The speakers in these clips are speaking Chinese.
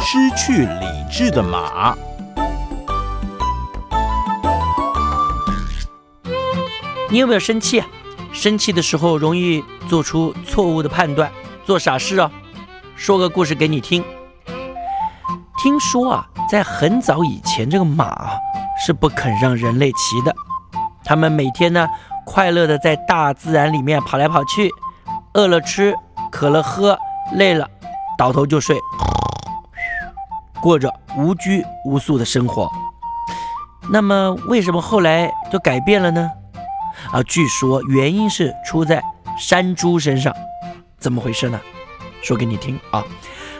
失去理智的马。你有没有生气？生气的时候容易做出错误的判断，做傻事哦。说个故事给你听。听说啊，在很早以前，这个马是不肯让人类骑的。他们每天呢，快乐的在大自然里面跑来跑去，饿了吃，渴了喝，累了倒头就睡，过着无拘无束的生活。那么，为什么后来就改变了呢？啊，据说原因是出在山猪身上，怎么回事呢？说给你听啊，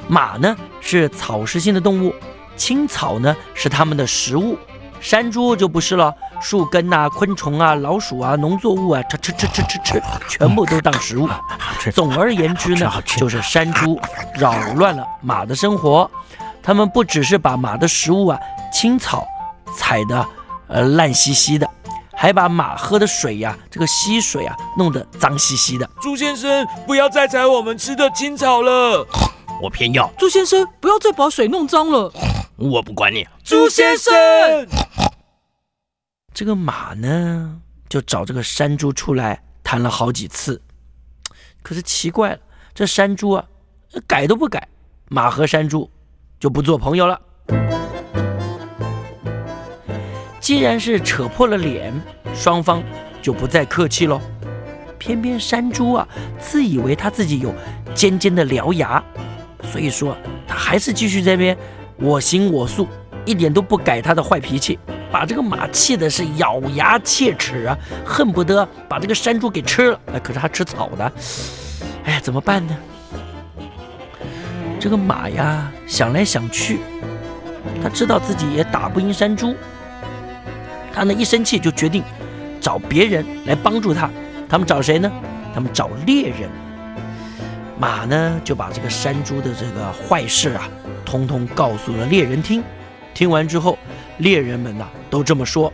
马呢是草食性的动物，青草呢是它们的食物，山猪就不是了，树根呐、昆虫啊、老鼠啊、农作物啊，吃吃吃吃吃吃，全部都当食物。总而言之呢，就是山猪扰乱了马的生活，他们不只是把马的食物啊青草踩得呃烂兮兮的。还把马喝的水呀，这个溪水啊，弄得脏兮兮的。猪先生，不要再踩我们吃的青草了。我偏要。猪先生，不要再把水弄脏了。我不管你。猪先生，这个马呢，就找这个山猪出来谈了好几次。可是奇怪了，这山猪啊，改都不改，马和山猪就不做朋友了。既然是扯破了脸，双方就不再客气喽。偏偏山猪啊，自以为他自己有尖尖的獠牙，所以说他还是继续这边我行我素，一点都不改他的坏脾气，把这个马气的是咬牙切齿啊，恨不得把这个山猪给吃了。哎，可是他吃草的，哎，怎么办呢？这个马呀，想来想去，他知道自己也打不赢山猪。他呢一生气就决定找别人来帮助他。他们找谁呢？他们找猎人。马呢就把这个山猪的这个坏事啊，通通告诉了猎人听。听完之后，猎人们呢都这么说：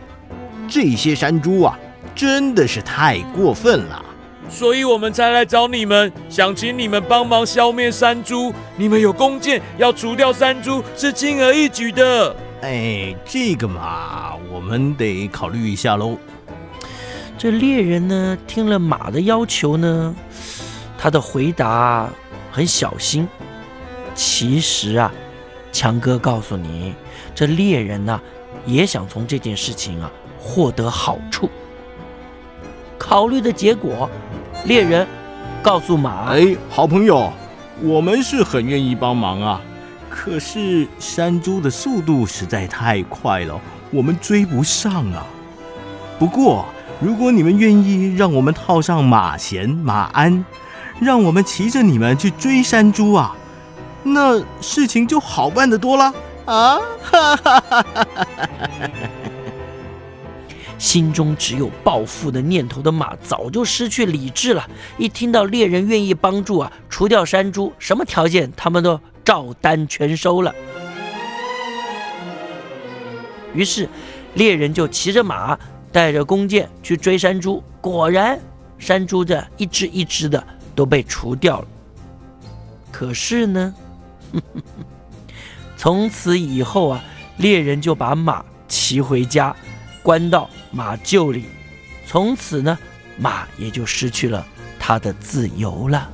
这些山猪啊，真的是太过分了。所以我们才来找你们，想请你们帮忙消灭山猪。你们有弓箭，要除掉山猪是轻而易举的。哎，这个嘛，我们得考虑一下喽。这猎人呢，听了马的要求呢，他的回答很小心。其实啊，强哥告诉你，这猎人呢，也想从这件事情啊获得好处。考虑的结果，猎人告诉马：“哎，好朋友，我们是很愿意帮忙啊。”可是山猪的速度实在太快了，我们追不上啊。不过，如果你们愿意让我们套上马衔、马鞍，让我们骑着你们去追山猪啊，那事情就好办得多了啊！哈哈哈哈哈！心中只有报复的念头的马早就失去理智了。一听到猎人愿意帮助啊，除掉山猪，什么条件他们都。照单全收了。于是，猎人就骑着马，带着弓箭去追山猪。果然，山猪这一只一只的都被除掉了。可是呢，从此以后啊，猎人就把马骑回家，关到马厩里。从此呢，马也就失去了它的自由了。